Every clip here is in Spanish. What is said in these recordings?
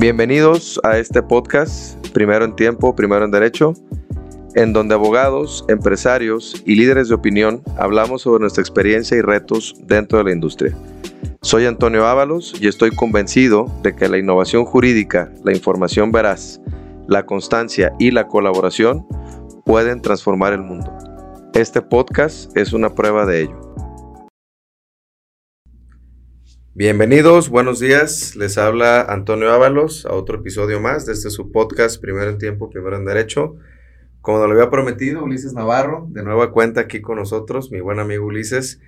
Bienvenidos a este podcast, Primero en Tiempo, Primero en Derecho, en donde abogados, empresarios y líderes de opinión hablamos sobre nuestra experiencia y retos dentro de la industria. Soy Antonio Ábalos y estoy convencido de que la innovación jurídica, la información veraz, la constancia y la colaboración pueden transformar el mundo. Este podcast es una prueba de ello. Bienvenidos, buenos días. Les habla Antonio Ábalos a otro episodio más de este su podcast Primero en Tiempo, Primero en Derecho. Como lo había prometido, Ulises Navarro, de nueva cuenta aquí con nosotros, mi buen amigo Ulises,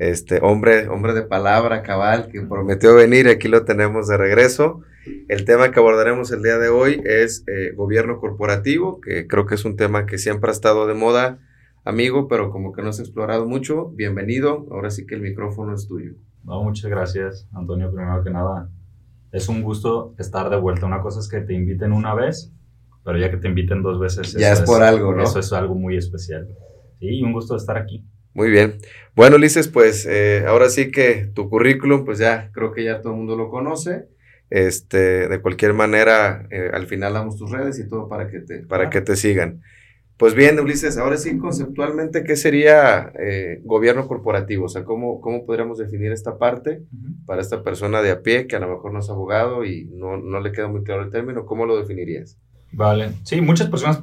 este hombre, hombre de palabra, cabal, que prometió venir, aquí lo tenemos de regreso. El tema que abordaremos el día de hoy es eh, gobierno corporativo, que creo que es un tema que siempre ha estado de moda, amigo, pero como que no se ha explorado mucho. Bienvenido, ahora sí que el micrófono es tuyo. No, muchas gracias, Antonio. Primero que nada, es un gusto estar de vuelta. Una cosa es que te inviten una vez, pero ya que te inviten dos veces. Ya es por algo, ¿no? Eso es algo muy especial. Sí, un gusto estar aquí. Muy bien. Bueno, Ulises, pues eh, ahora sí que tu currículum, pues ya creo que ya todo el mundo lo conoce. Este, de cualquier manera, eh, al final damos tus redes y todo para que te, para que te sigan. Pues bien, Ulises, ahora sí, conceptualmente, ¿qué sería eh, gobierno corporativo? O sea, ¿cómo, ¿cómo podríamos definir esta parte para esta persona de a pie que a lo mejor no es abogado y no, no le queda muy claro el término? ¿Cómo lo definirías? Vale, sí, muchas personas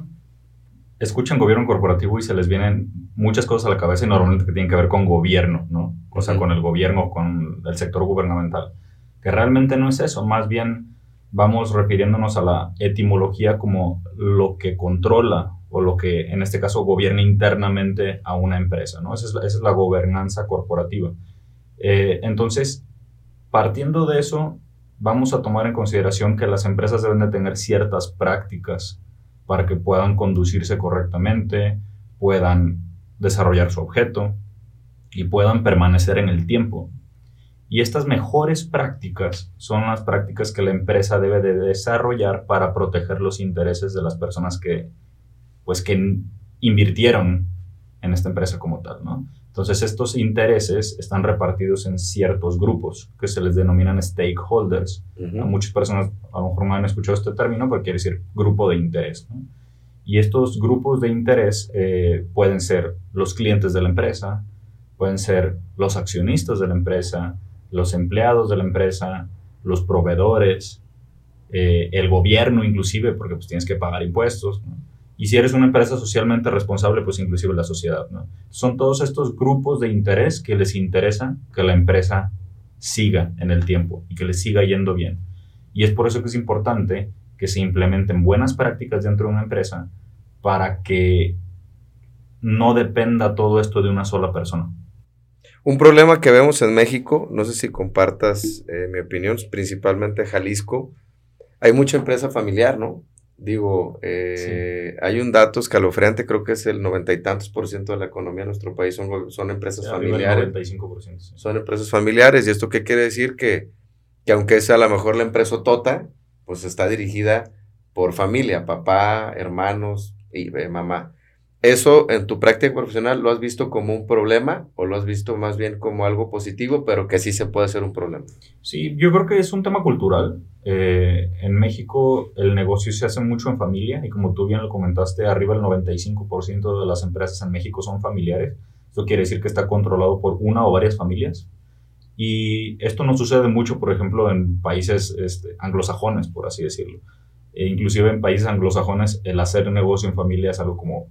escuchan gobierno corporativo y se les vienen muchas cosas a la cabeza y normalmente que tienen que ver con gobierno, ¿no? O sea, con el gobierno, con el sector gubernamental. Que realmente no es eso, más bien vamos refiriéndonos a la etimología como lo que controla o lo que en este caso gobierna internamente a una empresa, ¿no? Esa es la, gobernanza corporativa. Eh, entonces, partiendo de eso, vamos a tomar en consideración que las empresas deben de tener ciertas prácticas para que puedan conducirse correctamente, puedan desarrollar su objeto y puedan permanecer en el tiempo. Y estas mejores prácticas son las prácticas que la empresa debe de desarrollar para proteger los intereses de las personas que pues que invirtieron en esta empresa como tal, ¿no? Entonces estos intereses están repartidos en ciertos grupos que se les denominan stakeholders. muchas personas a lo mejor no han escuchado este término, pero quiere decir grupo de interés. ¿no? Y estos grupos de interés eh, pueden ser los clientes de la empresa, pueden ser los accionistas de la empresa, los empleados de la empresa, los proveedores, eh, el gobierno inclusive, porque pues tienes que pagar impuestos. ¿no? Y si eres una empresa socialmente responsable, pues inclusive la sociedad, ¿no? Son todos estos grupos de interés que les interesa que la empresa siga en el tiempo y que le siga yendo bien. Y es por eso que es importante que se implementen buenas prácticas dentro de una empresa para que no dependa todo esto de una sola persona. Un problema que vemos en México, no sé si compartas eh, mi opinión, principalmente Jalisco, hay mucha empresa familiar, ¿no? Digo, eh, hay un dato escalofriante, creo que es el noventa y tantos por ciento de la economía de nuestro país son, son empresas familiares. 95%, Son empresas familiares. ¿Y esto qué quiere decir? Que, que aunque sea a lo mejor la empresa Tota, pues está dirigida por familia, papá, hermanos y eh, mamá. ¿Eso en tu práctica profesional lo has visto como un problema o lo has visto más bien como algo positivo, pero que sí se puede ser un problema? Sí, yo creo que es un tema cultural. Eh, en México el negocio se hace mucho en familia y como tú bien lo comentaste, arriba del 95% de las empresas en México son familiares. Esto quiere decir que está controlado por una o varias familias. Y esto no sucede mucho, por ejemplo, en países este, anglosajones, por así decirlo. E inclusive en países anglosajones el hacer negocio en familia es algo como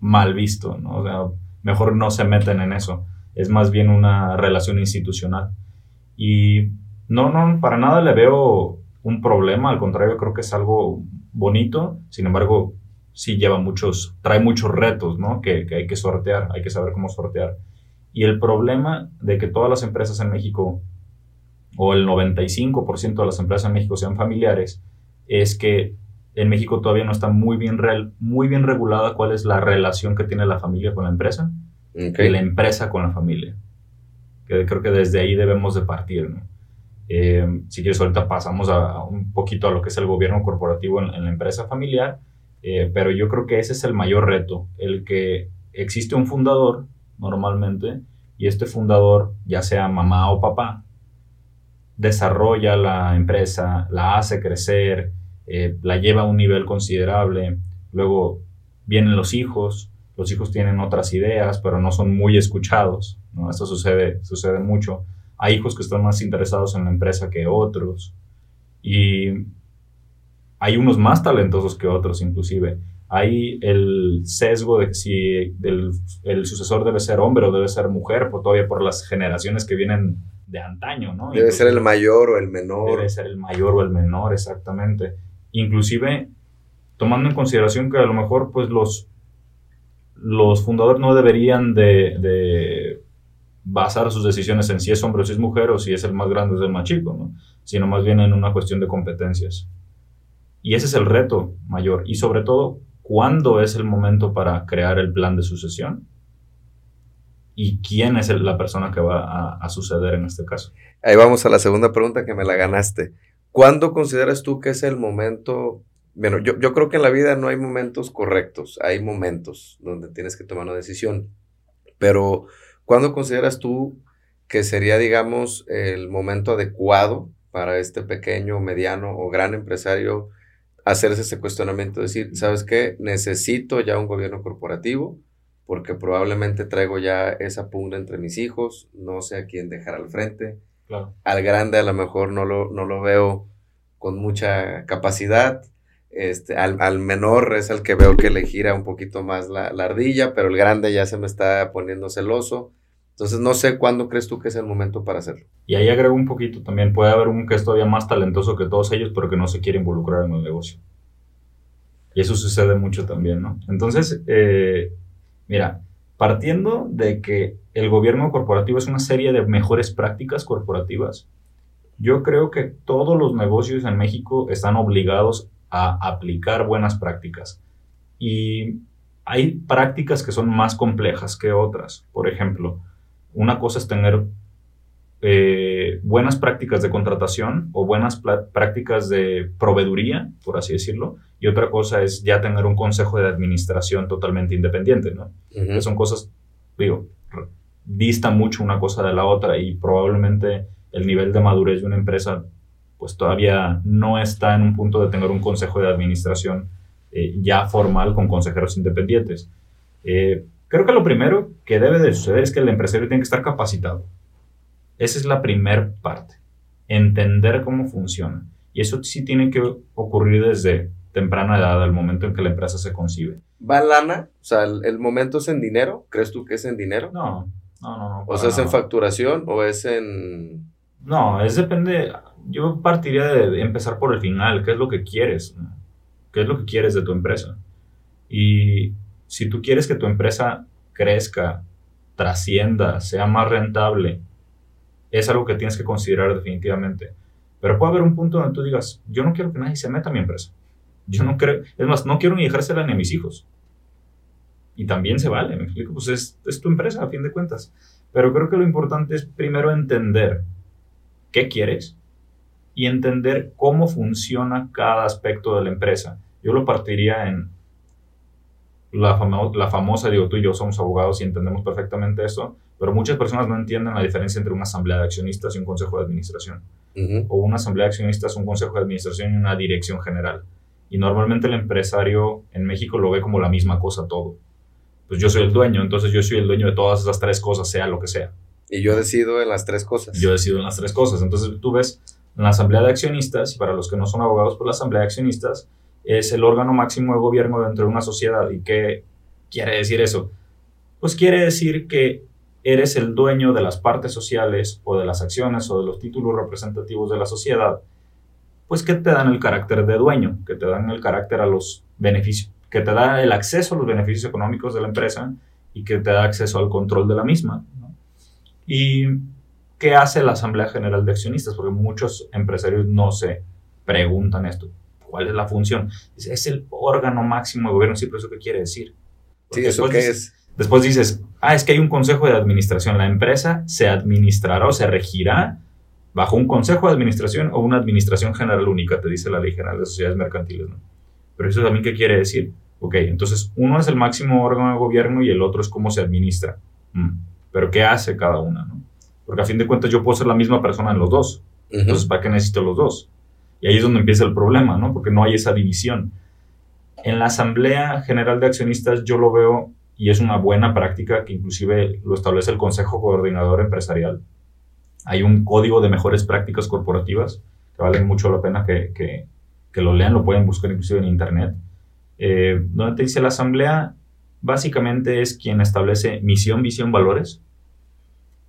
mal visto, ¿no? Mejor no se meten en eso. Es más bien una relación institucional. Y no, no, para nada le veo un problema, al contrario, creo que es algo bonito, sin embargo, sí lleva muchos, trae muchos retos, ¿no? Que, que hay que sortear, hay que saber cómo sortear. Y el problema de que todas las empresas en México, o el 95% de las empresas en México sean familiares, es que en México todavía no está muy bien, real, muy bien regulada cuál es la relación que tiene la familia con la empresa y la empresa con la familia. Que creo que desde ahí debemos de partir. ¿no? Eh, si quieres, ahorita pasamos a, un poquito a lo que es el gobierno corporativo en, la empresa familiar, eh, pero yo creo que ese es el mayor reto, el que existe un fundador normalmente y este fundador, ya sea mamá o papá, desarrolla la empresa, la hace crecer, eh, la lleva a un nivel considerable, luego vienen los hijos, los hijos tienen otras ideas, pero no son muy escuchados, ¿no? Esto sucede, sucede mucho. Hay hijos que están más interesados en la empresa que otros y hay unos más talentosos que otros inclusive. Hay el sesgo de si el sucesor debe ser hombre o debe ser mujer, por, todavía por las generaciones que vienen de antaño, ¿no? Debe ser el mayor o el menor. Debe ser el mayor o el menor, exactamente. Inclusive tomando en consideración que a lo mejor pues los, los fundadores no deberían de, basar sus decisiones en si es hombre o si es mujer o si es el más grande o es el más chico, ¿no? sino más bien en una cuestión de competencias. Y ese es el reto mayor. Y sobre todo, ¿cuándo es el momento para crear el plan de sucesión? ¿Y quién es la persona que va a, a suceder en este caso? Ahí vamos a la segunda pregunta que me la ganaste. ¿Cuándo consideras tú que es el momento bueno, yo, yo, creo que en la vida no hay momentos correctos, hay momentos donde tienes que tomar una decisión. Pero, ¿cuándo consideras tú que sería, digamos, el momento adecuado para este pequeño, mediano o gran empresario hacerse ese cuestionamiento? Decir, ¿sabes qué? Necesito ya un gobierno corporativo porque probablemente traigo ya esa pugna entre mis hijos, no sé a quién dejar al frente. Al grande a lo mejor no lo, no lo veo con mucha capacidad este, al, menor es el que veo que le gira un poquito más la, ardilla, pero el grande ya se me está poniendo celoso. Entonces no sé cuándo crees tú que es el momento para hacerlo. Y ahí agrego un poquito también, puede haber un que es todavía más talentoso que todos ellos, pero que no se quiere involucrar en el negocio. Y eso sucede mucho también, ¿no? Entonces, eh, mira, partiendo de que el gobierno corporativo es una serie de mejores prácticas corporativas, yo creo que todos los negocios en México están obligados a aplicar buenas prácticas. Y hay prácticas que son más complejas que otras. Por ejemplo, una cosa es tener eh, buenas prácticas de contratación o buenas prácticas de proveeduría, por así decirlo, y otra cosa es ya tener un consejo de administración totalmente independiente, ¿no? son cosas, digo, dista mucho una cosa de la otra y probablemente el nivel de madurez de una empresa pues todavía no está en un punto de tener un consejo de administración eh, ya formal con consejeros independientes. Eh, creo que lo primero que debe de suceder es que el empresario tiene que estar capacitado. Esa es la primera parte, entender cómo funciona. Y eso sí tiene que ocurrir desde temprana edad, al momento en que la empresa se concibe. ¿Va lana? O sea, ¿el, momento es en dinero? ¿Crees tú que es en dinero? No, no, no. no ¿O sea, es en facturación o es en...? No, es depende, yo partiría de empezar por el final, ¿qué es lo que quieres? ¿Qué es lo que quieres de tu empresa? Y si tú quieres que tu empresa crezca, trascienda, sea más rentable, es algo que tienes que considerar definitivamente. Pero puede haber un punto donde tú digas, yo no quiero que nadie se meta a mi empresa. Yo no creo, es más, no quiero ni dejársela ni a mis hijos. Y también se vale, me explico, pues es, es tu empresa a fin de cuentas. Pero creo que lo importante es primero entender qué quieres, y entender cómo funciona cada aspecto de la empresa. Yo lo partiría en la, la famosa, digo, tú y yo somos abogados y entendemos perfectamente eso, pero muchas personas no entienden la diferencia entre una asamblea de accionistas y un consejo de administración. O una asamblea de accionistas, un consejo de administración y una dirección general. Y normalmente el empresario en México lo ve como la misma cosa todo. Pues yo soy el dueño, entonces yo soy el dueño de todas esas tres cosas, sea lo que sea. Y yo decido en las tres cosas. Yo decido en las tres cosas. Entonces tú ves la Asamblea de Accionistas, y para los que no son abogados, pues la Asamblea de Accionistas es el órgano máximo de gobierno dentro de una sociedad. ¿Y qué quiere decir eso? Pues quiere decir que eres el dueño de las partes sociales o de las acciones o de los títulos representativos de la sociedad, pues que te dan el carácter de dueño, que te dan el carácter a los beneficios, que te da el acceso a los beneficios económicos de la empresa y que te da acceso al control de la misma. Y ¿qué hace la Asamblea General de Accionistas? Porque muchos empresarios no se preguntan esto. ¿Cuál es la función? Es el órgano máximo de gobierno. Sí, pero ¿eso qué quiere decir? sí, ¿eso qué es? Después dices, ah, es que hay un consejo de administración. La empresa se administrará o se regirá bajo un consejo de administración o una administración general única, te dice la Ley General de Sociedades Mercantiles, ¿no? Pero eso también, ¿qué quiere decir? Ok, entonces uno es el máximo órgano de gobierno y el otro es cómo se administra. Mm, pero ¿qué hace cada una, no? Porque a fin de cuentas yo puedo ser la misma persona en los dos. Entonces, ¿para qué necesito los dos? Y ahí es donde empieza el problema, ¿no? Porque no hay esa división. En la Asamblea General de Accionistas yo lo veo y es una buena práctica que inclusive lo establece el Consejo Coordinador Empresarial. Hay un código de mejores prácticas corporativas que vale mucho la pena que, que, lo lean, lo pueden buscar inclusive en Internet, eh, donde te dice la Asamblea básicamente es quien establece misión, visión, valores,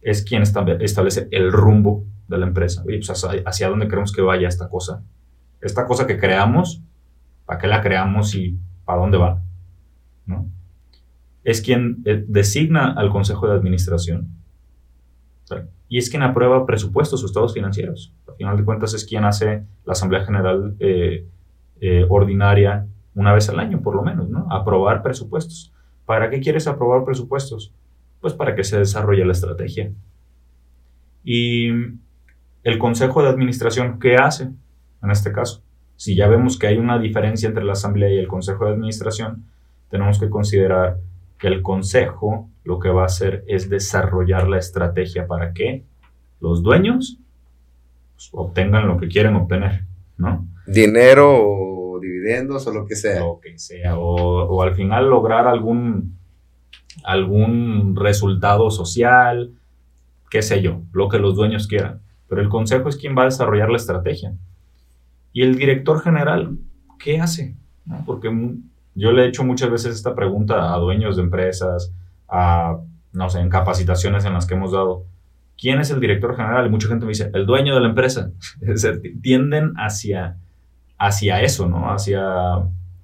es quien establece el rumbo de la empresa. Oye, pues hacia, dónde queremos que vaya esta cosa. Esta cosa que creamos, ¿para qué la creamos y para dónde va? ¿No? Es quien eh, designa al Consejo de Administración y es quien aprueba presupuestos o estados financieros. Al final de cuentas es quien hace la Asamblea General eh, eh, Ordinaria una vez al año, por lo menos, ¿no? Aprobar presupuestos. ¿Para qué quieres aprobar presupuestos? Pues para que se desarrolle la estrategia. Y el Consejo de Administración, ¿qué hace en este caso? Si ya vemos que hay una diferencia entre la Asamblea y el Consejo de Administración, tenemos que considerar que el Consejo lo que va a hacer es desarrollar la estrategia para que los dueños pues, obtengan lo que quieren obtener, ¿no? Dinero o dividendos o lo que sea. Lo que sea, o, o al final lograr algún, algún resultado social, qué sé yo, lo que los dueños quieran pero el consejo es quien va a desarrollar la estrategia. Y el director general, ¿qué hace? Porque yo le he hecho muchas veces esta pregunta a dueños de empresas, a, no sé, en capacitaciones en las que hemos dado. ¿Quién es el director general? Y mucha gente me dice, el dueño de la empresa. Tienden hacia, hacia eso, ¿no? Hacia...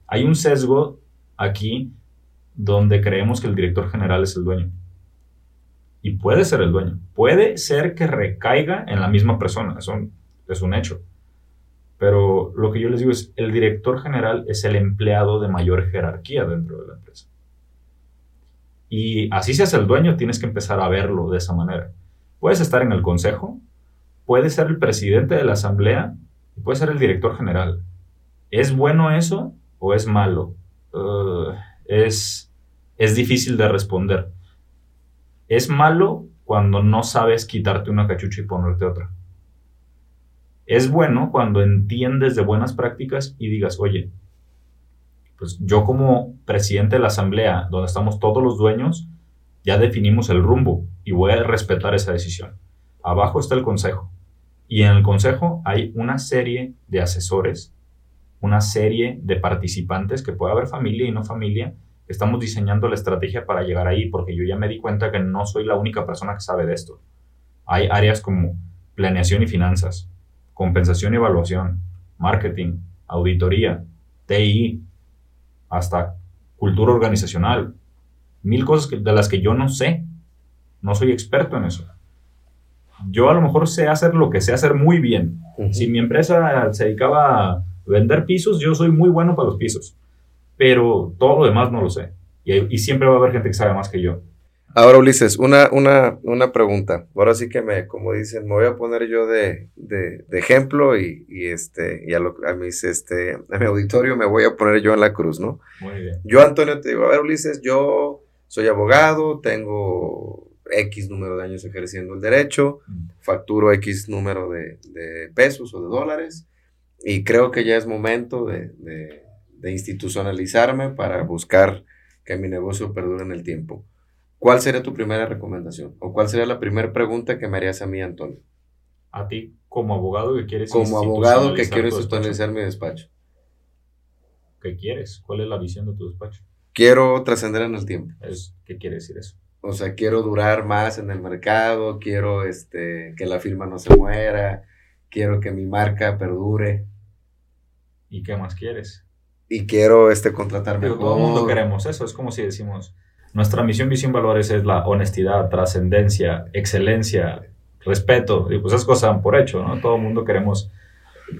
Hay un sesgo aquí donde creemos que el director general es el dueño y puede ser el dueño. Puede ser que recaiga en la misma persona, eso es un hecho. Pero lo que yo les digo es, el director general es el empleado de mayor jerarquía dentro de la empresa. Y así seas el dueño, tienes que empezar a verlo de esa manera. Puedes estar en el consejo, puede ser el presidente de la asamblea y puede ser el director general. ¿Es bueno eso o es malo? Uh, es, es difícil de responder. Es malo cuando no sabes quitarte una cachucha y ponerte otra. Es bueno cuando entiendes de buenas prácticas y digas, oye, pues yo como presidente de la asamblea, donde estamos todos los dueños, ya definimos el rumbo y voy a respetar esa decisión. Abajo está el consejo. Y en el consejo hay una serie de asesores, una serie de participantes, que puede haber familia y no familia, estamos diseñando la estrategia para llegar ahí, porque yo ya me di cuenta que no soy la única persona que sabe de esto. Hay áreas como planeación y finanzas, compensación y evaluación, marketing, auditoría, TI, hasta cultura organizacional. Mil cosas de las que yo no sé. No soy experto en eso. Yo a lo mejor sé hacer lo que sé hacer muy bien. Si mi empresa se dedicaba a vender pisos, yo soy muy bueno para los pisos pero todo lo demás no lo sé. Y, siempre va a haber gente que sabe más que yo. Ahora, Ulises, una, una, una pregunta. Ahora sí que me, como dicen, me voy a poner yo de, de, de ejemplo y, y, este, y a, a, mis, este, a mi auditorio me voy a poner yo en la cruz, ¿no? Muy bien. Yo, Antonio, te digo, a ver, Ulises, yo soy abogado, tengo X número de años ejerciendo el derecho, mm. facturo X número de, de, pesos o de dólares, y creo que ya es momento de, de de institucionalizarme para buscar que mi negocio perdure en el tiempo. ¿Cuál sería tu primera recomendación? ¿O cuál sería la primera pregunta que me harías a mí, Antonio? A ti, como abogado que quieres Como abogado que quiero institucionalizar mi despacho. ¿Qué quieres? ¿Cuál es la visión de tu despacho? Quiero trascender en el tiempo. ¿Qué quiere decir eso? O sea, quiero durar más en el mercado, quiero este, que la firma no se muera, quiero que mi marca perdure. ¿Y qué más quieres? y quiero este, contratarme. todo el mundo queremos eso. Es como si decimos, nuestra misión, visión, valores es la honestidad, trascendencia, excelencia, respeto. Y pues esas cosas dan por hecho, ¿no? Todo el mundo queremos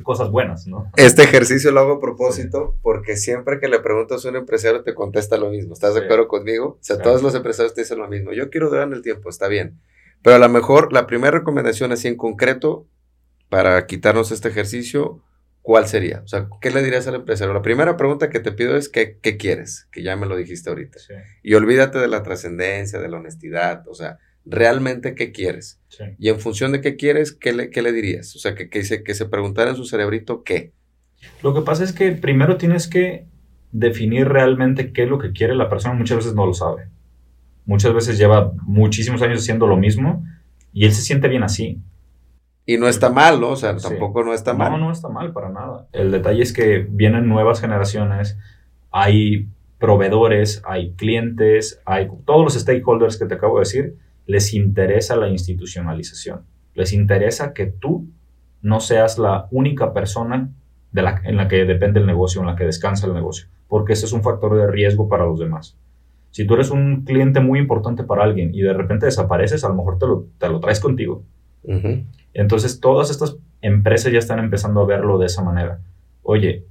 cosas buenas, ¿no? Este ejercicio lo hago a propósito porque siempre que le preguntas a un empresario te contesta lo mismo. ¿Estás de acuerdo conmigo? O sea, todos los empresarios te dicen lo mismo. Yo quiero durar en el tiempo, está bien. Pero a lo mejor la primera recomendación así en concreto para quitarnos este ejercicio ¿cuál sería? O sea, ¿qué le dirías al empresario? La primera pregunta que te pido es ¿qué, qué quieres? Que ya me lo dijiste ahorita. Y olvídate de la trascendencia, de la honestidad. O sea, realmente qué quieres. Y en función de qué quieres, ¿qué le, qué le dirías? O sea, que, que, se, que se preguntara en su cerebrito qué. Lo que pasa es que primero tienes que definir realmente qué es lo que quiere la persona. Muchas veces no lo sabe. Muchas veces lleva muchísimos años haciendo lo mismo y él se siente bien así. Y no está mal, ¿no? O sea, tampoco no está mal. No, no está mal para nada. El detalle es que vienen nuevas generaciones, hay proveedores, hay clientes, hay todos los stakeholders que te acabo de decir, les interesa la institucionalización. Les interesa que tú no seas la única persona de la, en la que depende el negocio, en la que descansa el negocio, porque ese es un factor de riesgo para los demás. Si tú eres un cliente muy importante para alguien y de repente desapareces, a lo mejor te lo, te lo traes contigo. Entonces, todas estas empresas ya están empezando a verlo de esa manera. Oye,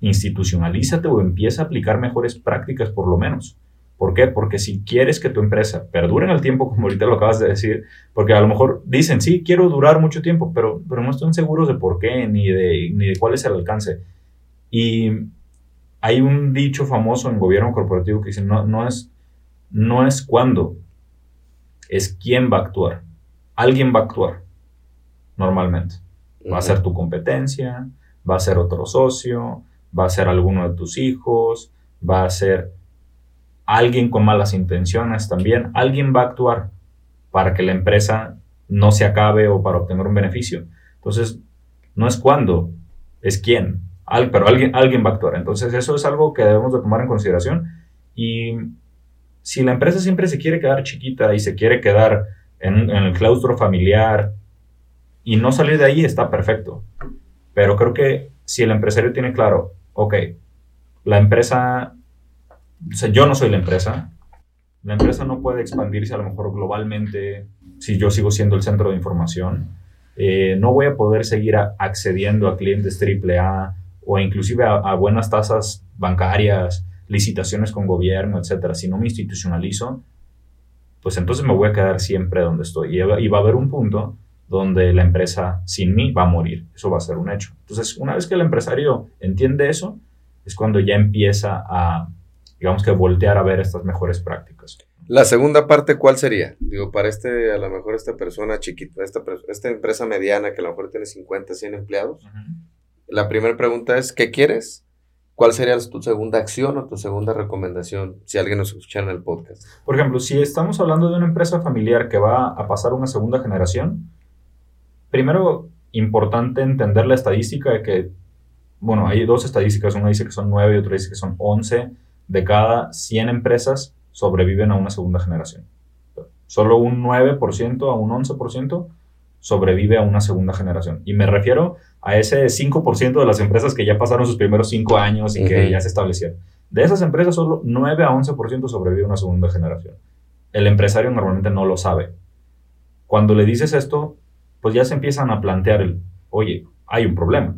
institucionalízate o empieza a aplicar mejores prácticas por lo menos. ¿Por qué? Porque si quieres que tu empresa perdure en el tiempo, como ahorita lo acabas de decir, porque a lo mejor dicen, sí, quiero durar mucho tiempo, pero, pero no están seguros de por qué ni de, ni de cuál es el alcance. Y hay un dicho famoso en gobierno corporativo que dice, no, no, es, no es cuándo, es quién va a actuar. Alguien va a actuar, normalmente. Va a ser tu competencia, va a ser otro socio, va a ser alguno de tus hijos, va a ser alguien con malas intenciones también, alguien va a actuar para que la empresa no se acabe o para obtener un beneficio. Entonces, no es cuándo, es quién, pero alguien, alguien va a actuar. Entonces, eso es algo que debemos de tomar en consideración. Y si la empresa siempre se quiere quedar chiquita y se quiere quedar en, el claustro familiar y no salir de ahí, está perfecto. Pero creo que si el empresario tiene claro, ok, la empresa o yo no soy la empresa. La empresa no puede expandirse a lo mejor globalmente si yo sigo siendo el centro de información. Eh, no voy a poder seguir accediendo a clientes AAA o inclusive a, buenas tasas bancarias, licitaciones con gobierno, etcétera. Si no me institucionalizo, pues entonces me voy a quedar siempre donde estoy. y va a haber un punto donde la empresa sin mí va a morir. Eso va a ser un hecho. Entonces, una vez que el empresario entiende eso, es cuando ya empieza a digamos que voltear a ver estas mejores prácticas. La segunda parte, ¿cuál sería? Digo, para este, a lo mejor esta persona chiquita, esta, esta empresa mediana que a lo mejor tiene 50, 100 empleados, la primera pregunta es, ¿qué quieres? ¿Cuál sería tu segunda acción o tu segunda recomendación si alguien nos escucha en el podcast? Por ejemplo, si estamos hablando de una empresa familiar que va a pasar una segunda generación, primero importante entender la estadística de que, bueno, hay dos estadísticas, una dice que son nueve y otra dice que son once de cada 100 empresas sobreviven a una segunda generación. Solo un 9% a un 11% sobrevive a una segunda generación. Y me refiero a ese 5% de las empresas que ya pasaron sus primeros 5 años y que ya se establecieron. De esas empresas, solo 9 a 11% sobrevive a una segunda generación. El empresario normalmente no lo sabe. Cuando le dices esto, pues ya se empiezan a plantear el, oye, hay un problema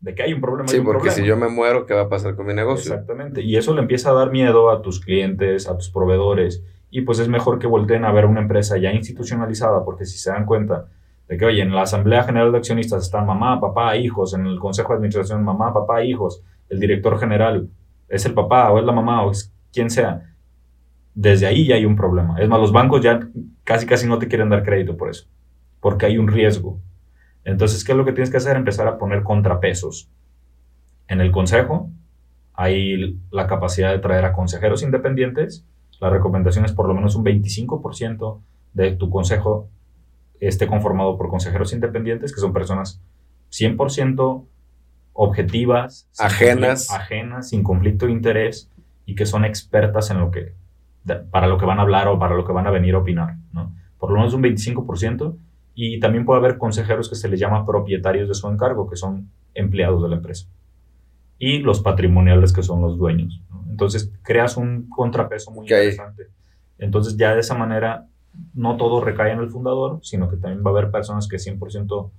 de que hay un problema. Sí, porque si yo me muero, ¿qué va a pasar con mi negocio? Exactamente. Y eso le empieza a dar miedo a tus clientes, a tus proveedores. Y pues es mejor que volteen a ver una empresa ya institucionalizada, porque si se dan cuenta de que, oye, en la Asamblea General de Accionistas están mamá, papá, hijos, en el Consejo de Administración mamá, papá, hijos, el director general es el papá o es la mamá o es quien sea, desde ahí ya hay un problema. Es más, los bancos ya casi casi no te quieren dar crédito por eso, porque hay un riesgo. Entonces, ¿qué es lo que tienes que hacer? Empezar a poner contrapesos. En el consejo hay la capacidad de traer a consejeros independientes. La recomendación es por lo menos un 25% de tu consejo esté conformado por consejeros independientes, que son personas 100% objetivas, ajenas. ajenas, sin conflicto de interés y que son expertas en lo que, para lo que van a hablar o para lo que van a venir a opinar. ¿no? Por lo menos un 25% y también puede haber consejeros que se les llama propietarios de su encargo, que son empleados de la empresa. Y los patrimoniales, que son los dueños. Entonces, creas un contrapeso muy interesante. Entonces, ya de esa manera, no todo recae en el fundador, sino que también va a haber personas que 100%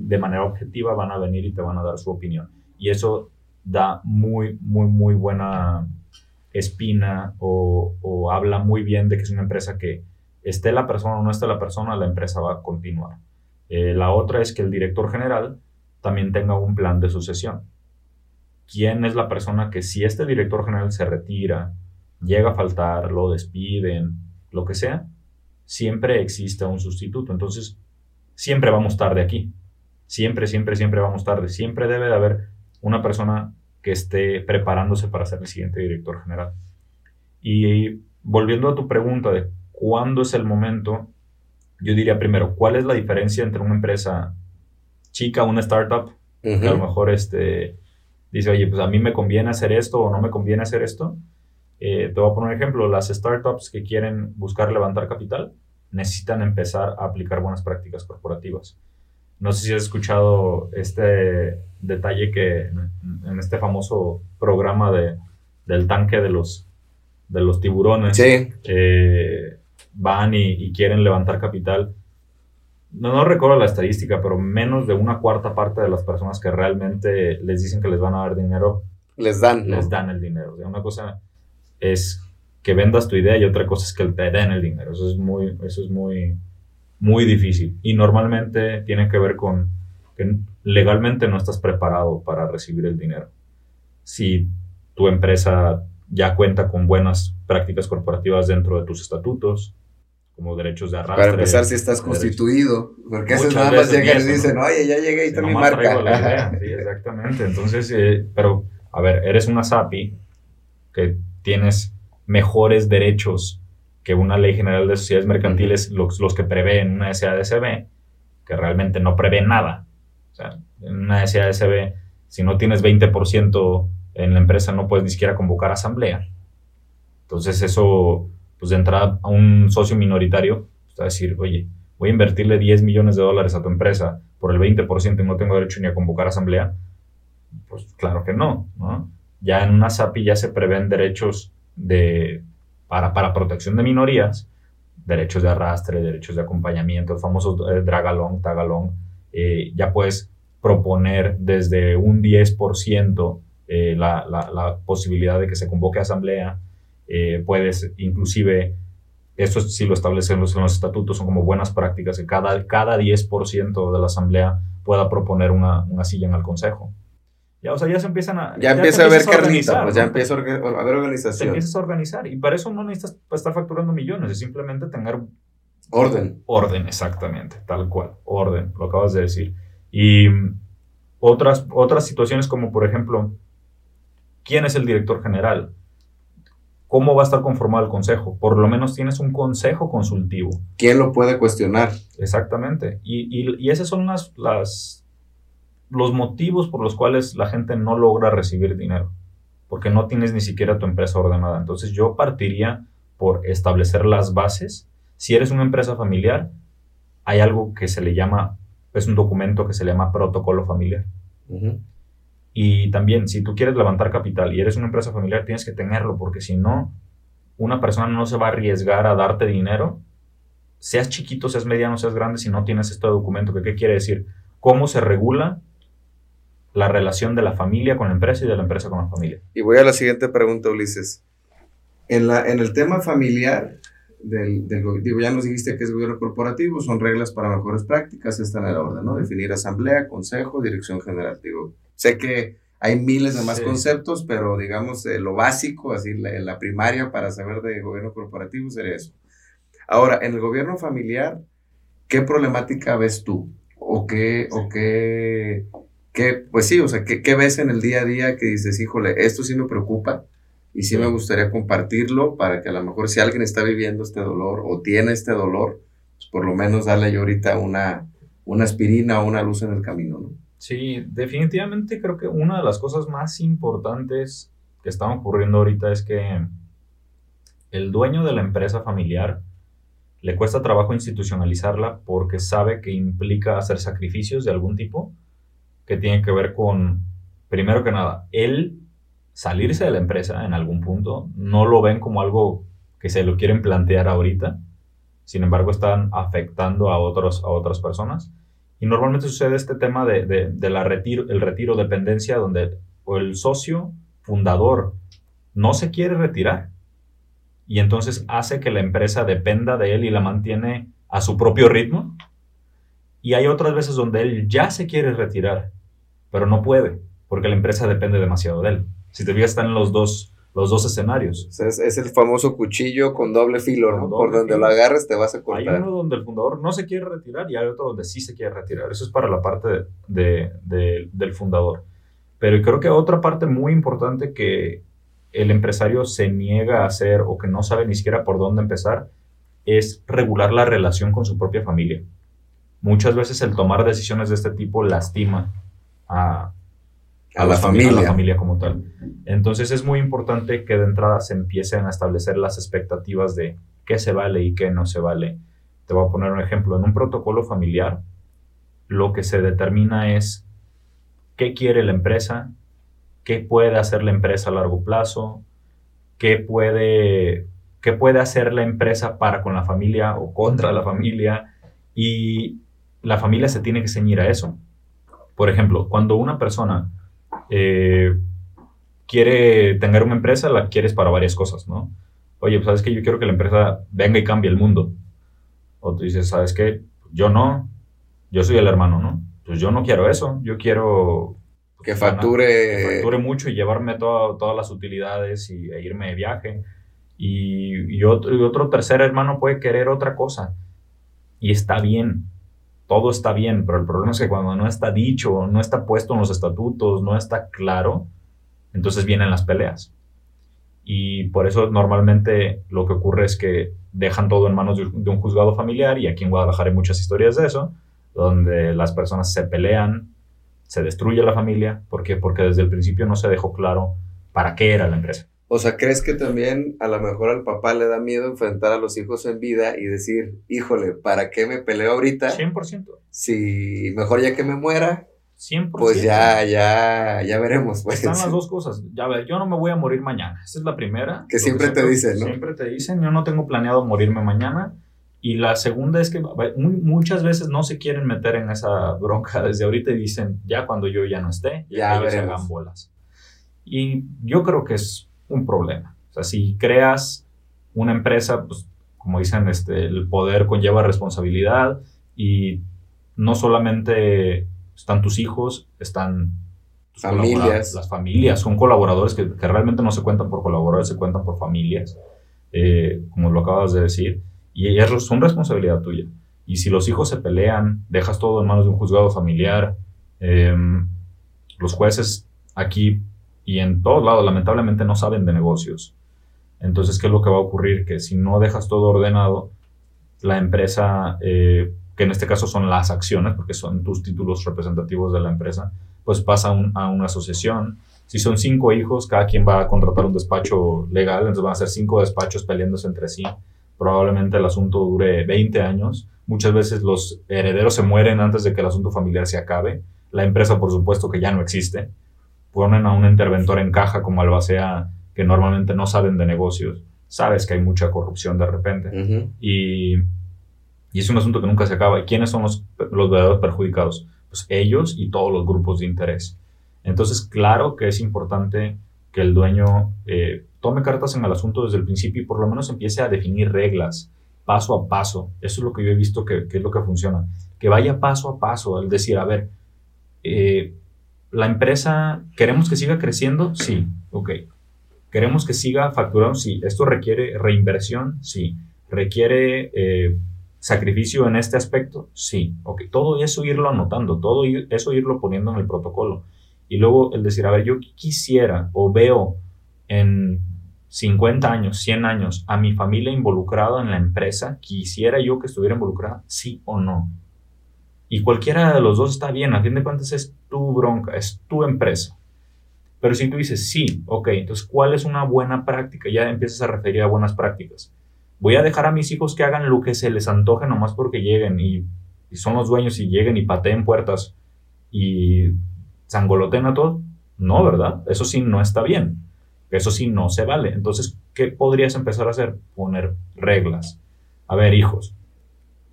de manera objetiva van a venir y te van a dar su opinión. Y eso da muy, muy, muy buena espina o, o habla muy bien de que es una empresa que esté la persona o no esté la persona, la empresa va a continuar. Eh, la otra es que el director general también tenga un plan de sucesión. ¿Quién es la persona que si este director general se retira, llega a faltar, lo despiden, lo que sea, siempre existe un sustituto. Entonces, siempre vamos tarde aquí. Siempre, siempre, siempre vamos tarde. Siempre debe de haber una persona que esté preparándose para ser el siguiente director general. Y volviendo a tu pregunta de cuándo es el momento, yo diría primero, ¿cuál es la diferencia entre una empresa chica, una startup, que a lo mejor este, dice, oye, pues a mí me conviene hacer esto o no me conviene hacer esto? Eh, te voy a poner un ejemplo, las startups que quieren buscar levantar capital necesitan empezar a aplicar buenas prácticas corporativas. No sé si has escuchado este detalle que en este famoso programa de, del tanque de los, de los tiburones eh, van y, quieren levantar capital. No, no recuerdo la estadística, pero menos de una cuarta parte de las personas que realmente les dicen que les van a dar dinero, les dan. Les dan el dinero. una cosa es que vendas tu idea y otra cosa es que te den el dinero. Eso es muy, eso es muy, muy difícil. Y normalmente tiene que ver con que legalmente no estás preparado para recibir el dinero. Si tu empresa ya cuenta con buenas prácticas corporativas dentro de tus estatutos, como derechos de arrastre. Para empezar, si estás constituido, porque eso nada más llegan y dicen, oye, ya llegué y está mi marca. Sí, exactamente. Entonces, eh, pero, a ver, eres una SAPI que tienes mejores derechos que una ley general de sociedades mercantiles, los, los que prevén una SADCB, que realmente no prevé nada. O sea, en una SADCB, si no tienes 20% en la empresa, no puedes ni siquiera convocar asamblea. Entonces, eso, pues de entrada a un socio minoritario, pues, a decir, oye, voy a invertirle 10 millones de dólares a tu empresa por el 20% y no tengo derecho ni a convocar asamblea. Pues claro que no, ¿no? Ya en una SAPI ya se prevén derechos de para, para protección de minorías, derechos de arrastre, derechos de acompañamiento, el famoso eh, dragalón, tagalón, eh, ya puedes proponer desde un 10% eh, la, la, posibilidad de que se convoque asamblea, puedes inclusive, esto sí lo establecen los, los estatutos, son como buenas prácticas, que cada, cada 10% de la asamblea pueda proponer una, una silla en el consejo. Ya, o sea, ya se empiezan a... Ya, empieza a haber carnita, pues ya empieza a haber organización. Te empiezas a organizar y para eso no necesitas estar facturando millones, es simplemente tener... Orden. Orden, exactamente, tal cual, orden, lo acabas de decir. Y otras, otras situaciones como, por ejemplo, ¿quién es el director general? ¿Cómo va a estar conformado el consejo? Por lo menos tienes un consejo consultivo. ¿Quién lo puede cuestionar? Exactamente. Y, y, y esas son las, las los motivos por los cuales la gente no logra recibir dinero, porque no tienes ni siquiera tu empresa ordenada. Entonces yo partiría por establecer las bases. Si eres una empresa familiar, hay algo que se le llama, es un documento que se le llama protocolo familiar. Y también, si tú quieres levantar capital y eres una empresa familiar, tienes que tenerlo, porque si no, una persona no se va a arriesgar a darte dinero, seas chiquito, seas mediano, seas grande, si no tienes este documento. ¿Qué quiere decir? ¿Cómo se regula la relación de la familia con la empresa y de la empresa con la familia. Y voy a la siguiente pregunta, Ulises. En, la, en el tema familiar, del, del, digo, ya nos dijiste que es gobierno corporativo, son reglas para mejores prácticas, están en la orden, ¿no? Definir asamblea, consejo, dirección general. Digo, sé que hay miles de más conceptos, pero digamos, eh, lo básico, así, la, la primaria para saber de gobierno corporativo sería eso. Ahora, en el gobierno familiar, ¿qué problemática ves tú? ¿O qué, o qué pues sí, o sea, ¿qué, ves en el día a día que dices, híjole, esto sí me preocupa y sí, me gustaría compartirlo para que a lo mejor si alguien está viviendo este dolor o tiene este dolor, pues por lo menos darle yo ahorita una, una aspirina o una luz en el camino, ¿no? Sí, definitivamente creo que una de las cosas más importantes que están ocurriendo ahorita es que el dueño de la empresa familiar le cuesta trabajo institucionalizarla porque sabe que implica hacer sacrificios de algún tipo que tiene que ver con, primero que nada, él salirse de la empresa en algún punto, no lo ven como algo que se lo quieren plantear ahorita, sin embargo están afectando a, otros, a otras personas. Y normalmente sucede este tema de, de, la retiro, el retiro dependencia, donde el socio fundador no se quiere retirar y entonces hace que la empresa dependa de él y la mantiene a su propio ritmo. Y hay otras veces donde él ya se quiere retirar pero no puede, porque la empresa depende demasiado de él. Si te fijas, están los dos, los dos escenarios. es, el famoso cuchillo con doble filo, ¿no? Por donde lo agarres te vas a cortar. Hay uno donde el fundador no se quiere retirar y hay otro donde sí se quiere retirar. Eso es para la parte de, del fundador. Pero creo que otra parte muy importante que el empresario se niega a hacer o que no sabe ni siquiera por dónde empezar es regular la relación con su propia familia. Muchas veces el tomar decisiones de este tipo lastima a, a, la, familia. la familia como tal. Entonces es muy importante que de entrada se empiecen a establecer las expectativas de qué se vale y qué no se vale. Te voy a poner un ejemplo. En un protocolo familiar, lo que se determina es qué quiere la empresa, qué puede hacer la empresa a largo plazo, qué puede, qué puede hacer la empresa para con la familia o contra la familia y la familia se tiene que ceñir a eso. Por ejemplo, cuando una persona eh, quiere tener una empresa, la quieres para varias cosas, ¿no? Oye, pues sabes que yo quiero que la empresa venga y cambie el mundo. O tú dices, sabes que yo no, yo soy el hermano, ¿no? Pues yo no quiero eso, yo quiero que facture... facture mucho y llevarme todas las utilidades y, e irme de viaje. Y, otro, otro tercer hermano puede querer otra cosa. Y está bien, todo está bien, pero el problema es que cuando no está dicho, no está puesto en los estatutos, no está claro, entonces vienen las peleas. Y por eso normalmente lo que ocurre es que dejan todo en manos de, un juzgado familiar y aquí en Guadalajara hay muchas historias de eso, donde las personas se pelean se destruye la familia. ¿Por qué? Porque desde el principio no se dejó claro para qué era la empresa. O sea, ¿crees que también a lo mejor al papá le da miedo enfrentar a los hijos en vida y decir, híjole, ¿para qué me peleo ahorita? 100%. Si mejor ya que me muera, 100%. Pues ya, ya, ya veremos. Pues. Están las dos cosas. Ya ver, yo no me voy a morir mañana. Esa es la primera. Que siempre te dicen, ¿no? Siempre te dicen, yo no tengo planeado morirme mañana. Y la segunda es que muchas veces no se quieren meter en esa bronca desde ahorita y dicen, ya cuando yo ya no esté, ya, ya se hagan bolas. Y yo creo que es un problema. O sea, si creas una empresa, pues como dicen, este, el poder conlleva responsabilidad y no solamente están tus hijos, están familias. Las familias son colaboradores que, que, realmente no se cuentan por colaboradores, se cuentan por familias, eh, como lo acabas de decir. Y ellas son responsabilidad tuya. Y si los hijos se pelean, dejas todo en manos de un juzgado familiar, em, los jueces aquí y en todos lados lamentablemente no saben de negocios. Entonces, ¿qué es lo que va a ocurrir? Que si no dejas todo ordenado, la empresa, eh, que en este caso son las acciones, porque son tus títulos representativos de la empresa, pues pasa a una asociación. Si son cinco hijos, cada quien va a contratar un despacho legal, entonces van a ser cinco despachos peleándose entre sí probablemente el asunto dure 20 años. Muchas veces los herederos se mueren antes de que el asunto familiar se acabe. La empresa, por supuesto, que ya no existe. Ponen a un interventor en caja como Albacea, que normalmente no saben de negocios. Sabes que hay mucha corrupción de repente. y, y, es un asunto que nunca se acaba. ¿Y quiénes son los, los verdaderos perjudicados? Pues ellos y todos los grupos de interés. Entonces, claro que es importante que el dueño eh, tome cartas en el asunto desde el principio y por lo menos empiece a definir reglas paso a paso. Eso es lo que yo he visto que, es lo que funciona. Que vaya paso a paso, al decir, a ver, eh, la empresa, ¿queremos que siga creciendo? Sí, ok. ¿Queremos que siga facturando? Sí. ¿Esto requiere reinversión? Sí. ¿Requiere eh, sacrificio en este aspecto? Sí. Ok. Todo eso irlo anotando, todo eso irlo poniendo en el protocolo. Y luego el decir, a ver, yo quisiera o veo en 50 años, 100 años, a mi familia involucrada en la empresa, quisiera yo que estuviera involucrada, sí o no. Y cualquiera de los dos está bien, a fin de cuentas es tu bronca, es tu empresa. Pero si tú dices, sí, ok, entonces, ¿cuál es una buena práctica? Ya empiezas a referir a buenas prácticas. Voy a dejar a mis hijos que hagan lo que se les antoje nomás porque lleguen y, son los dueños y lleguen y pateen puertas y zangoloten a todo. No, ¿verdad? Eso sí no está bien. Eso sí no se vale. Entonces, ¿qué podrías empezar a hacer? Poner reglas. A ver, hijos,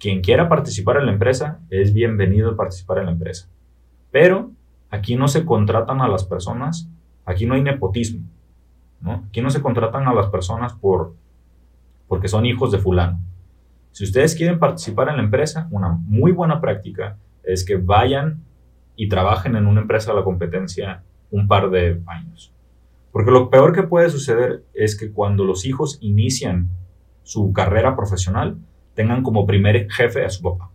quien quiera participar en la empresa es bienvenido a participar en la empresa. Pero aquí no se contratan a las personas, aquí no hay nepotismo. ¿no? Aquí no se contratan a las personas por, porque son hijos de fulano. Si ustedes quieren participar en la empresa, una muy buena práctica es que vayan y trabajen en una empresa de la competencia un par de años Porque lo peor que puede suceder es que cuando los hijos inician su carrera profesional, tengan como primer jefe a su papá.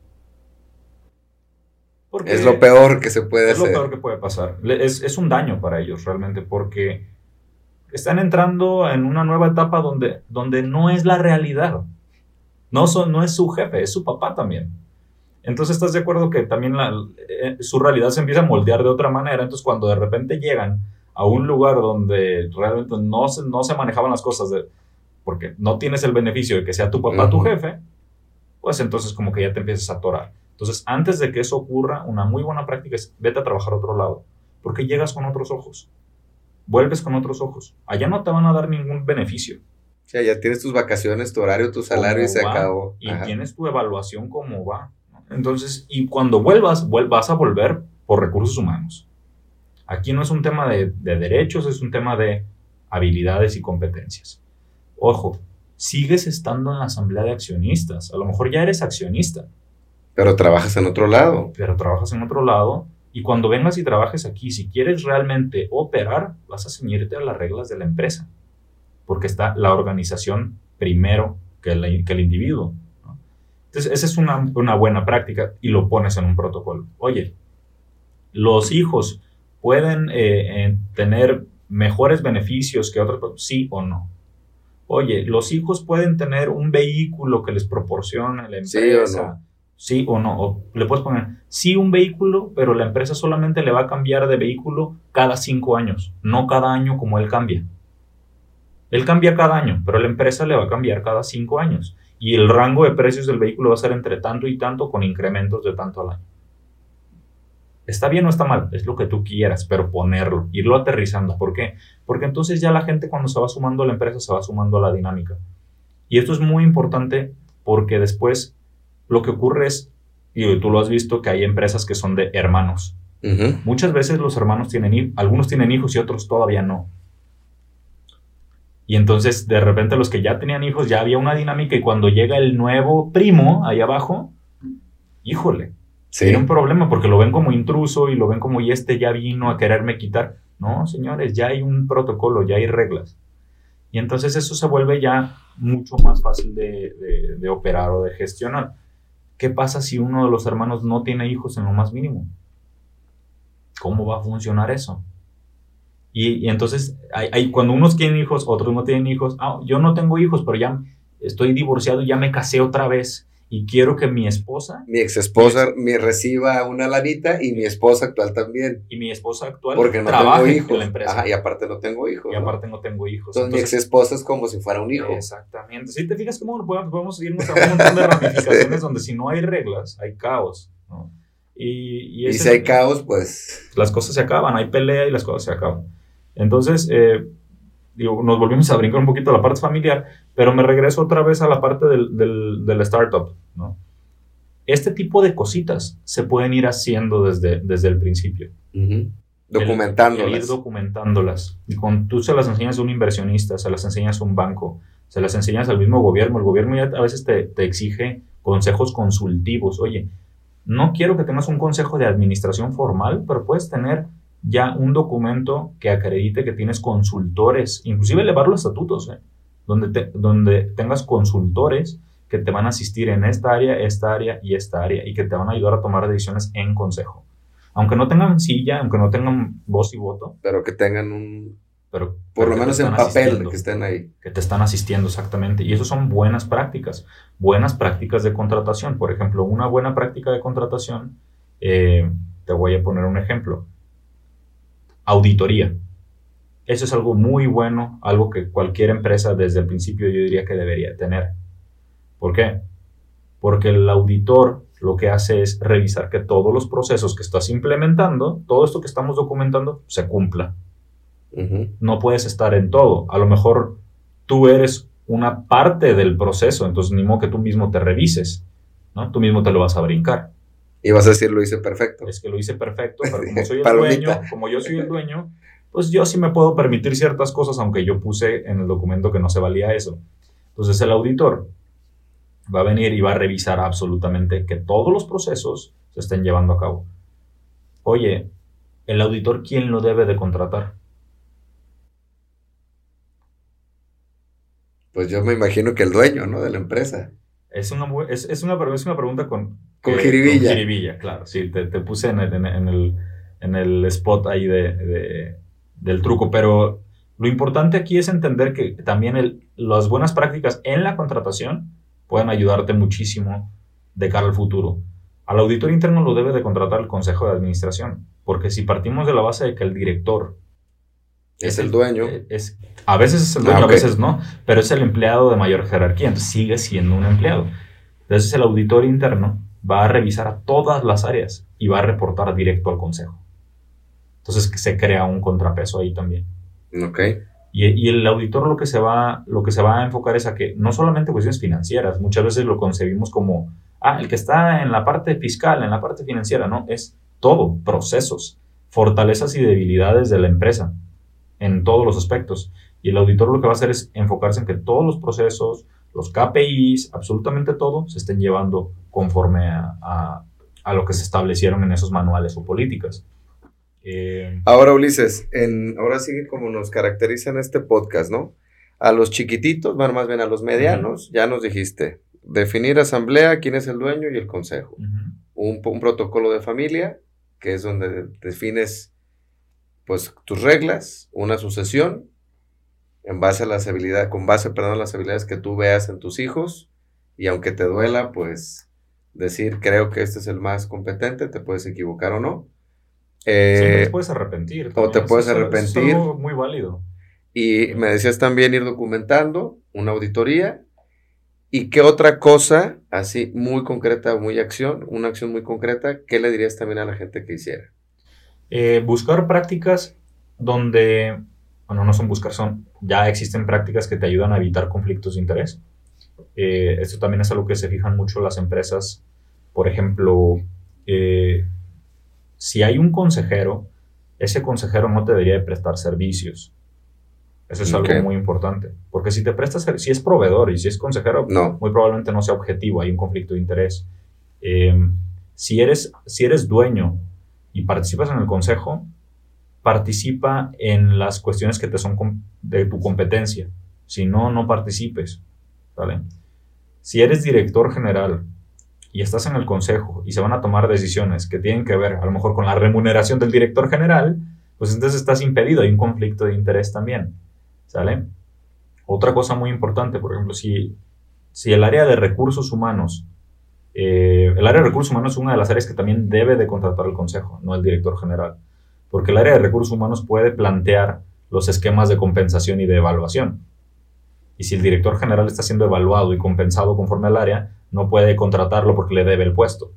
es lo peor que se puede hacer. Es lo peor que puede pasar. Es, es, un daño para ellos realmente porque están entrando en una nueva etapa donde, donde no es la realidad. No, son, no es su jefe, es su papá también. Entonces, ¿estás de acuerdo que también la, eh, su realidad se empieza a moldear de otra manera? Entonces, cuando de repente llegan a un lugar donde realmente no se, no se manejaban las cosas, de, porque no tienes el beneficio de que sea tu papá tu jefe, pues entonces como que ya te empiezas a atorar. Entonces, antes de que eso ocurra, una muy buena práctica es vete a trabajar a otro lado, porque llegas con otros ojos, vuelves con otros ojos. Allá no te van a dar ningún beneficio. O sea, ya tienes tus vacaciones, tu horario, tu salario y se acabó. Y tienes tu evaluación cómo va. Entonces, y cuando vuelvas, vas a volver por recursos humanos. Aquí no es un tema de, derechos, es un tema de habilidades y competencias. Ojo, sigues estando en la asamblea de accionistas. A lo mejor ya eres accionista. Pero trabajas en otro lado. Pero trabajas en otro lado. Y cuando vengas y trabajes aquí, si quieres realmente operar, vas a ceñirte a las reglas de la empresa. Porque está la organización primero que, que el individuo. Entonces, esa es una, buena práctica y lo pones en un protocolo. Oye, los hijos pueden eh, tener mejores beneficios que otros, sí o no. Oye, los hijos pueden tener un vehículo que les proporcione la empresa. Sí o no. o le puedes poner, sí un vehículo, pero la empresa solamente le va a cambiar de vehículo cada cinco años, no cada año como él cambia. Él cambia cada año, pero la empresa le va a cambiar cada cinco años y el rango de precios del vehículo va a ser entre tanto y tanto con incrementos de tanto al año. Está bien o está mal, es lo que tú quieras, pero ponerlo, irlo aterrizando. ¿Por qué? Porque entonces ya la gente cuando se va sumando a la empresa se va sumando a la dinámica. Y esto es muy importante porque después lo que ocurre es, y tú lo has visto, que hay empresas que son de hermanos. Muchas veces los hermanos tienen, algunos tienen hijos y otros todavía no. Y entonces, de repente, los que ya tenían hijos, ya había una dinámica y cuando llega el nuevo primo ahí abajo, híjole, tiene un problema porque lo ven como intruso y lo ven como, y este ya vino a quererme quitar. No, señores, ya hay un protocolo, ya hay reglas. Y entonces eso se vuelve ya mucho más fácil de, de operar o de gestionar. ¿Qué pasa si uno de los hermanos no tiene hijos en lo más mínimo? ¿Cómo va a funcionar eso? Y, entonces, hay, cuando unos tienen hijos, otros no tienen hijos. Ah, yo no tengo hijos, pero ya estoy divorciado, ya me casé otra vez y quiero que mi esposa... Mi ex esposa me reciba una lanita y mi esposa actual también. Y mi esposa actual Porque no tengo hijos. En la empresa. Ajá, y aparte no tengo hijos. Y aparte no tengo hijos. Entonces, mi ex esposa es como si fuera un hijo. Exactamente. Si te fijas cómo podemos, irnos a un montón de ramificaciones donde si no hay reglas, hay caos. Y, y si hay caos, pues... Las cosas se acaban, hay pelea y las cosas se acaban. Entonces, eh, digo, nos volvimos a brincar un poquito a la parte familiar, pero me regreso otra vez a la parte del, del, startup, ¿no? Este tipo de cositas se pueden ir haciendo desde, desde el principio. Documentándolas. ir documentándolas. Y cuando tú se las enseñas a un inversionista, se las enseñas a un banco, se las enseñas al mismo gobierno, el gobierno ya a veces te, te exige consejos consultivos. Oye, no quiero que tengas un consejo de administración formal, pero puedes tener ya un documento que acredite que tienes consultores, inclusive elevar los estatutos, ¿eh? donde, donde tengas consultores que te van a asistir en esta área, esta área y esta área y que te van a ayudar a tomar decisiones en consejo. Aunque no tengan silla, aunque no tengan voz y voto. Pero que tengan un... Pero, por lo menos en papel que estén ahí. Que te están asistiendo exactamente. Y eso son buenas prácticas. Buenas prácticas de contratación. Por ejemplo, una buena práctica de contratación, eh, te voy a poner un ejemplo auditoría. Eso es algo muy bueno, algo que cualquier empresa desde el principio yo diría que debería tener. ¿Por qué? Porque el auditor lo que hace es revisar que todos los procesos que estás implementando, todo esto que estamos documentando, se cumpla. No puedes estar en todo. A lo mejor tú eres una parte del proceso, entonces ni modo que tú mismo te revises, ¿no? Tú mismo te lo vas a brincar. Y vas a decir, lo hice perfecto. Es que lo hice perfecto, pero como soy el dueño, como yo soy el dueño, pues yo sí me puedo permitir ciertas cosas, aunque yo puse en el documento que no se valía eso. Entonces el auditor va a venir y va a revisar absolutamente que todos los procesos se estén llevando a cabo. Oye, el auditor, ¿quién lo debe de contratar? Pues yo me imagino que el dueño, ¿no? De la empresa. Es una, es, es una, es una pregunta con... Con jiribilla. Con jiribilla, claro. Sí, te, te puse en el, en, el, en el spot ahí de, de, del truco, pero lo importante aquí es entender que también el, las buenas prácticas en la contratación pueden ayudarte muchísimo de cara al futuro. Al auditor interno lo debe de contratar el consejo de administración, porque si partimos de la base de que el director es, el dueño, eh, es, a veces es el dueño, ah, a veces no, pero es el empleado de mayor jerarquía, entonces sigue siendo un empleado. Entonces el auditor interno va a revisar a todas las áreas y va a reportar directo al consejo. Entonces se crea un contrapeso ahí también. Ok. Y, y, el auditor lo que, se va, lo que se va a enfocar es a que no solamente cuestiones financieras, muchas veces lo concebimos como, ah, el que está en la parte fiscal, en la parte financiera, no, es todo, procesos, fortalezas y debilidades de la empresa en todos los aspectos. Y el auditor lo que va a hacer es enfocarse en que todos los procesos, los KPIs, absolutamente todo, se estén llevando conforme a, a, lo que se establecieron en esos manuales o políticas. Eh, ahora, Ulises, en, ahora sí como nos caracteriza en este podcast, ¿no? A los chiquititos, bueno, más bien a los medianos, ya nos dijiste, definir asamblea, quién es el dueño y el consejo. un, un, protocolo de familia, que es donde defines pues tus reglas, una sucesión, en base a las habilidades, con base, perdón, a las habilidades que tú veas en tus hijos, y aunque te duela, pues decir, creo que este es el más competente, te puedes equivocar o no. Eh, te puedes arrepentir. O te puedes arrepentir. Es muy válido. Y me decías también ir documentando una auditoría. ¿Y qué otra cosa, así muy concreta, muy acción, una acción muy concreta, qué le dirías también a la gente que hiciera? Eh, buscar prácticas donde, bueno, no son buscar, son, ya existen prácticas que te ayudan a evitar conflictos de interés. Eh, esto también es algo que se fijan mucho las empresas. Por ejemplo, eh, si hay un consejero, ese consejero no te debería de prestar servicios. Eso es algo muy importante. Porque si te prestas, si es proveedor y si es consejero, no. muy probablemente no sea objetivo, hay un conflicto de interés. si, eres, si eres dueño y participas en el consejo, participa en las cuestiones que te son de tu competencia. Si no, no participes. Si eres director general y estás en el consejo y se van a tomar decisiones que tienen que ver a lo mejor con la remuneración del director general, pues entonces estás impedido, hay un conflicto de interés también. Otra cosa muy importante, por ejemplo, si, si el área de recursos humanos eh, el área de recursos humanos es una de las áreas que también debe de contratar el consejo, no el director general, porque el área de recursos humanos puede plantear los esquemas de compensación y de evaluación. Y si el director general está siendo evaluado y compensado conforme al área, no puede contratarlo porque le debe el puesto.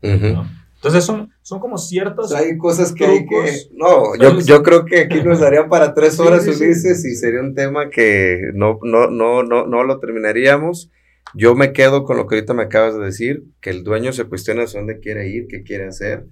Entonces son, son como ciertas... hay cosas que hay que... No, yo, yo, creo que aquí nos daría para tres horas, Ulises, y sería un tema que no, no, no, no, no lo terminaríamos. Yo me quedo con lo que ahorita me acabas de decir, que el dueño se cuestiona hacia dónde quiere ir, qué quiere hacer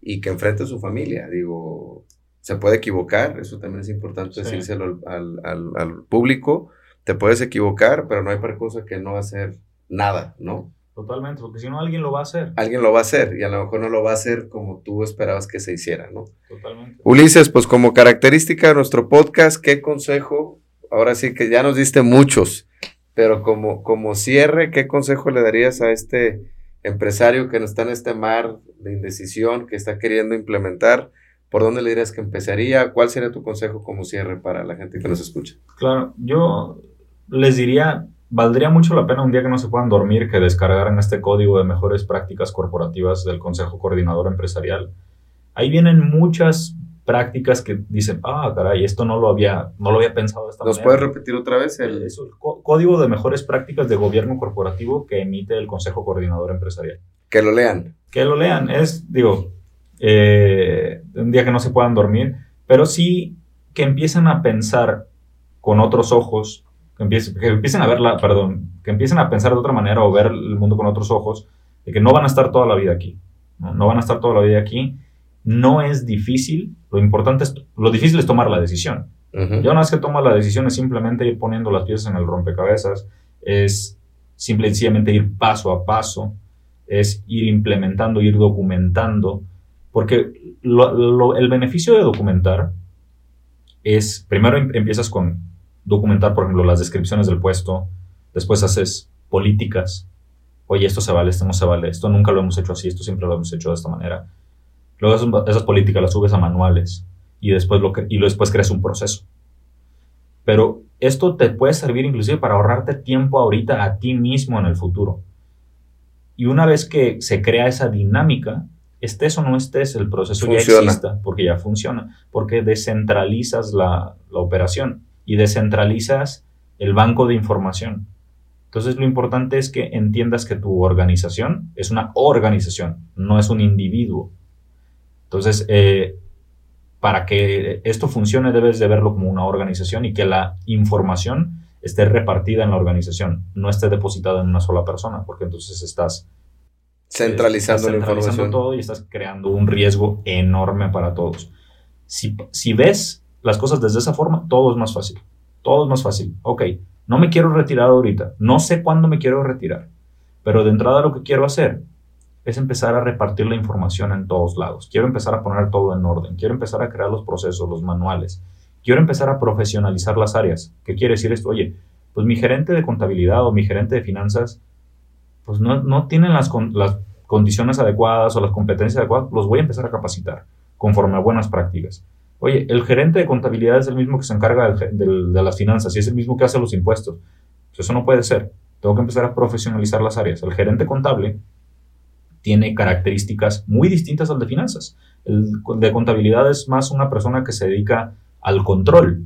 y que enfrente a su familia. Digo, se puede equivocar, eso también es importante decírselo al, al, al, público. Te puedes equivocar, pero no hay para cosa que no hacer nada, ¿no? Totalmente, porque si no alguien lo va a hacer. Alguien lo va a hacer y a lo mejor no lo va a hacer como tú esperabas que se hiciera, ¿no? Totalmente. Ulises, pues como característica de nuestro podcast, ¿qué consejo? Ahora sí que ya nos diste muchos pero como, como cierre, ¿qué consejo le darías a este empresario que está en este mar de indecisión, que está queriendo implementar? ¿Por dónde le dirías que empezaría? ¿Cuál sería tu consejo como cierre para la gente que nos escucha? Claro, yo les diría, valdría mucho la pena un día que no se puedan dormir que descargaran este código de mejores prácticas corporativas del Consejo Coordinador Empresarial. Ahí vienen muchas prácticas que dicen, ah, caray, esto no lo había, no lo había pensado de esta ¿Nos puedes repetir otra vez? El... código de mejores prácticas de gobierno corporativo que emite el Consejo Coordinador Empresarial. Que lo lean. Que lo lean. Es, digo, eh, un día que no se puedan dormir, pero sí que empiecen a pensar con otros ojos, que empiecen, que empiecen a verla, perdón, que empiecen a pensar de otra manera o ver el mundo con otros ojos, de que no van a estar toda la vida aquí. No, no van a estar toda la vida aquí no es difícil, lo importante es, lo difícil es tomar la decisión. Ya una vez que tomas la decisión es simplemente ir poniendo las piezas en el rompecabezas, es simplemente ir paso a paso, es ir implementando, ir documentando, porque el beneficio de documentar es, primero em, empiezas con documentar, por ejemplo, las descripciones del puesto, después haces políticas, oye, esto se vale, esto no se vale, esto nunca lo hemos hecho así, esto siempre lo hemos hecho de esta manera. Luego esas, políticas las subes a manuales y después, lo que, y después creas un proceso. Pero esto te puede servir inclusive para ahorrarte tiempo ahorita a ti mismo en el futuro. Y una vez que se crea esa dinámica, estés o no estés, el proceso ya exista, porque ya funciona, porque descentralizas la, la operación y descentralizas el banco de información. Entonces lo importante es que entiendas que tu organización es una organización, no es un individuo. Entonces, eh, para que esto funcione debes de verlo como una organización y que la información esté repartida en la organización, no esté depositada en una sola persona, porque entonces estás centralizando, la información. todo y estás creando un riesgo enorme para todos. Si, si ves las cosas desde esa forma, todo es más fácil. Todo es más fácil. Ok, no me quiero retirar ahorita. No sé cuándo me quiero retirar. Pero de entrada lo que quiero hacer es empezar a repartir la información en todos lados. Quiero empezar a poner todo en orden. Quiero empezar a crear los procesos, los manuales. Quiero empezar a profesionalizar las áreas. ¿Qué quiere decir esto? Oye, pues mi gerente de contabilidad o mi gerente de finanzas, pues no, no tienen las, las condiciones adecuadas o las competencias adecuadas, los voy a empezar a capacitar conforme a buenas prácticas. Oye, el gerente de contabilidad es el mismo que se encarga de las finanzas y es el mismo que hace los impuestos. Pues eso no puede ser. Tengo que empezar a profesionalizar las áreas. El gerente contable tiene características muy distintas al de finanzas. El de contabilidad es más una persona que se dedica al control,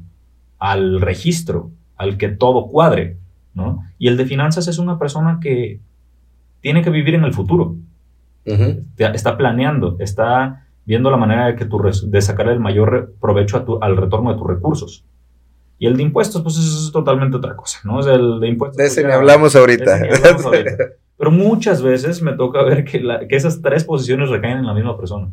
al registro, al que todo cuadre, ¿no? Y el de finanzas es una persona que tiene que vivir en el futuro. Está planeando, está viendo la manera de, que tu, de sacar el mayor provecho al retorno de tus recursos. Y el de impuestos, pues eso es totalmente otra cosa, ¿no? Es el de impuestos. De ese pues, ni hablamos ahorita. Pero muchas veces me toca ver que, que esas tres posiciones recaen en la misma persona.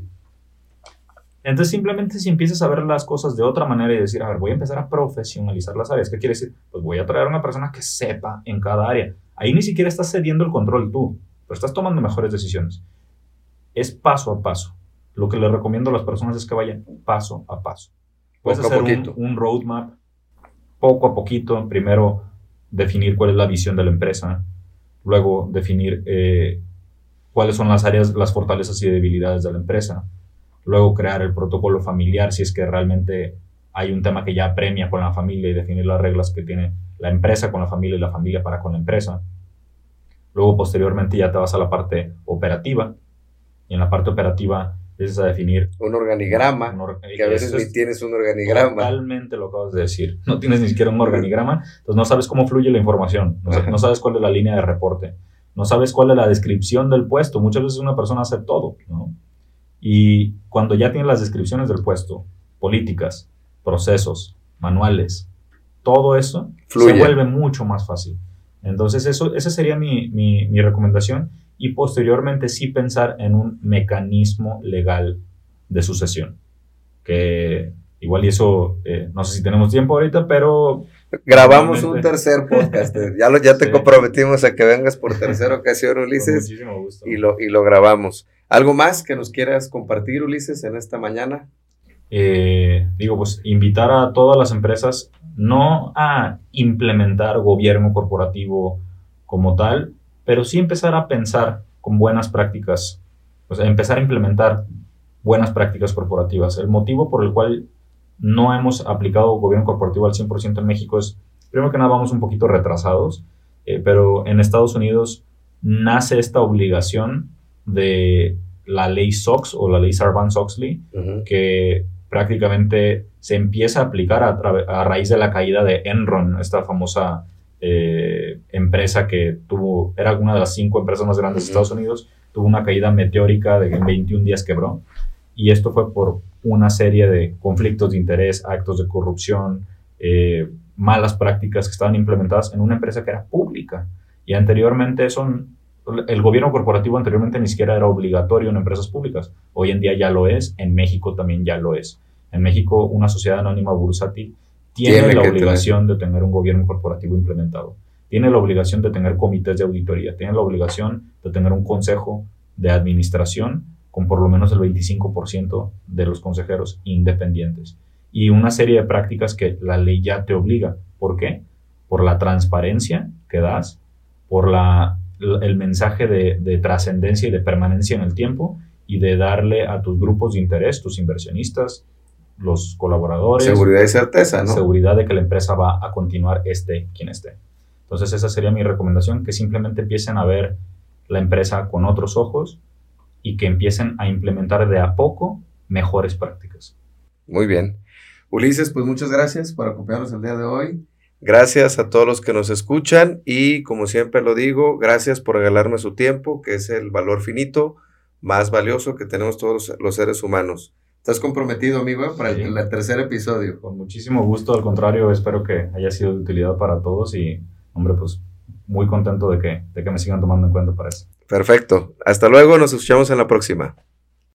Entonces, simplemente si empiezas a ver las cosas de otra manera y decir, a ver, voy a empezar a profesionalizar las áreas, ¿qué quiere decir? Pues voy a traer a una persona que sepa en cada área. Ahí ni siquiera estás cediendo el control tú, pero estás tomando mejores decisiones. Es paso a paso lo que le recomiendo a las personas es que vayan paso a paso. Puedes hacer un, roadmap poco a poquito. Primero, definir cuál es la visión de la empresa. Luego, definir eh, cuáles son las áreas, las fortalezas y debilidades de la empresa. Luego, crear el protocolo familiar si es que realmente hay un tema que ya premia con la familia y definir las reglas que tiene la empresa con la familia y la familia para con la empresa. Luego, posteriormente, ya te vas a la parte operativa. Y en la parte operativa empiezas a definir. Un organigrama, que a veces ni tienes un organigrama. Totalmente lo acabas de decir. No tienes ni siquiera un organigrama, entonces no sabes cómo fluye la información, no, sabes cuál es la línea de reporte, no sabes cuál es la descripción del puesto. Muchas veces una persona hace todo, ¿no? Y cuando ya tienes las descripciones del puesto, políticas, procesos, manuales, todo eso se vuelve mucho más fácil. Entonces, eso, esa sería mi, mi, mi recomendación y posteriormente sí pensar en un mecanismo legal de sucesión. Que igual y eso, eh, no sé si tenemos tiempo ahorita, pero... Grabamos un tercer podcast. ya, lo, ya te comprometimos a que vengas por tercera ocasión, Ulises. Y lo, y lo grabamos. ¿Algo más que nos quieras compartir, Ulises, en esta mañana? Eh, digo, pues invitar a todas las empresas no a implementar gobierno corporativo como tal, pero sí empezar a pensar con buenas prácticas, o sea, empezar a implementar buenas prácticas corporativas. El motivo por el cual no hemos aplicado gobierno corporativo al 100% en México es, primero que nada, vamos un poquito retrasados, eh, pero en Estados Unidos nace esta obligación de la ley SOX o la ley Sarbanes-Oxley, que prácticamente se empieza a aplicar a, a, raíz de la caída de Enron, esta famosa eh, empresa que tuvo, era una de las cinco empresas más grandes de Estados Unidos, tuvo una caída meteórica de en 21 días quebró. Y esto fue por una serie de conflictos de interés, actos de corrupción, eh, malas prácticas que estaban implementadas en una empresa que era pública. Y anteriormente son, el gobierno corporativo anteriormente ni siquiera era obligatorio en empresas públicas. Hoy en día ya lo es, en México también ya lo es. En México una sociedad anónima bursátil tiene, la obligación de tener un gobierno corporativo implementado, tiene la obligación de tener comités de auditoría, tiene la obligación de tener un consejo de administración con por lo menos el 25% de los consejeros independientes y una serie de prácticas que la ley ya te obliga. ¿Por qué? Por la transparencia que das, por la, el mensaje de, de trascendencia y de permanencia en el tiempo y de darle a tus grupos de interés, tus inversionistas, los colaboradores. Seguridad y certeza, ¿no? Seguridad de que la empresa va a continuar esté quien esté. Entonces esa sería mi recomendación, que simplemente empiecen a ver la empresa con otros ojos y que empiecen a implementar de a poco mejores prácticas. Muy bien. Ulises, pues muchas gracias por acompañarnos el día de hoy. Gracias a todos los que nos escuchan y como siempre lo digo, gracias por regalarme su tiempo, que es el valor finito más valioso que tenemos todos los seres humanos. ¿Estás comprometido, amigo, para el, tercer episodio? Con muchísimo gusto, al contrario, espero que haya sido de utilidad para todos y, hombre, pues muy contento de que, de que me sigan tomando en cuenta para eso. Perfecto. Hasta luego, nos escuchamos en la próxima.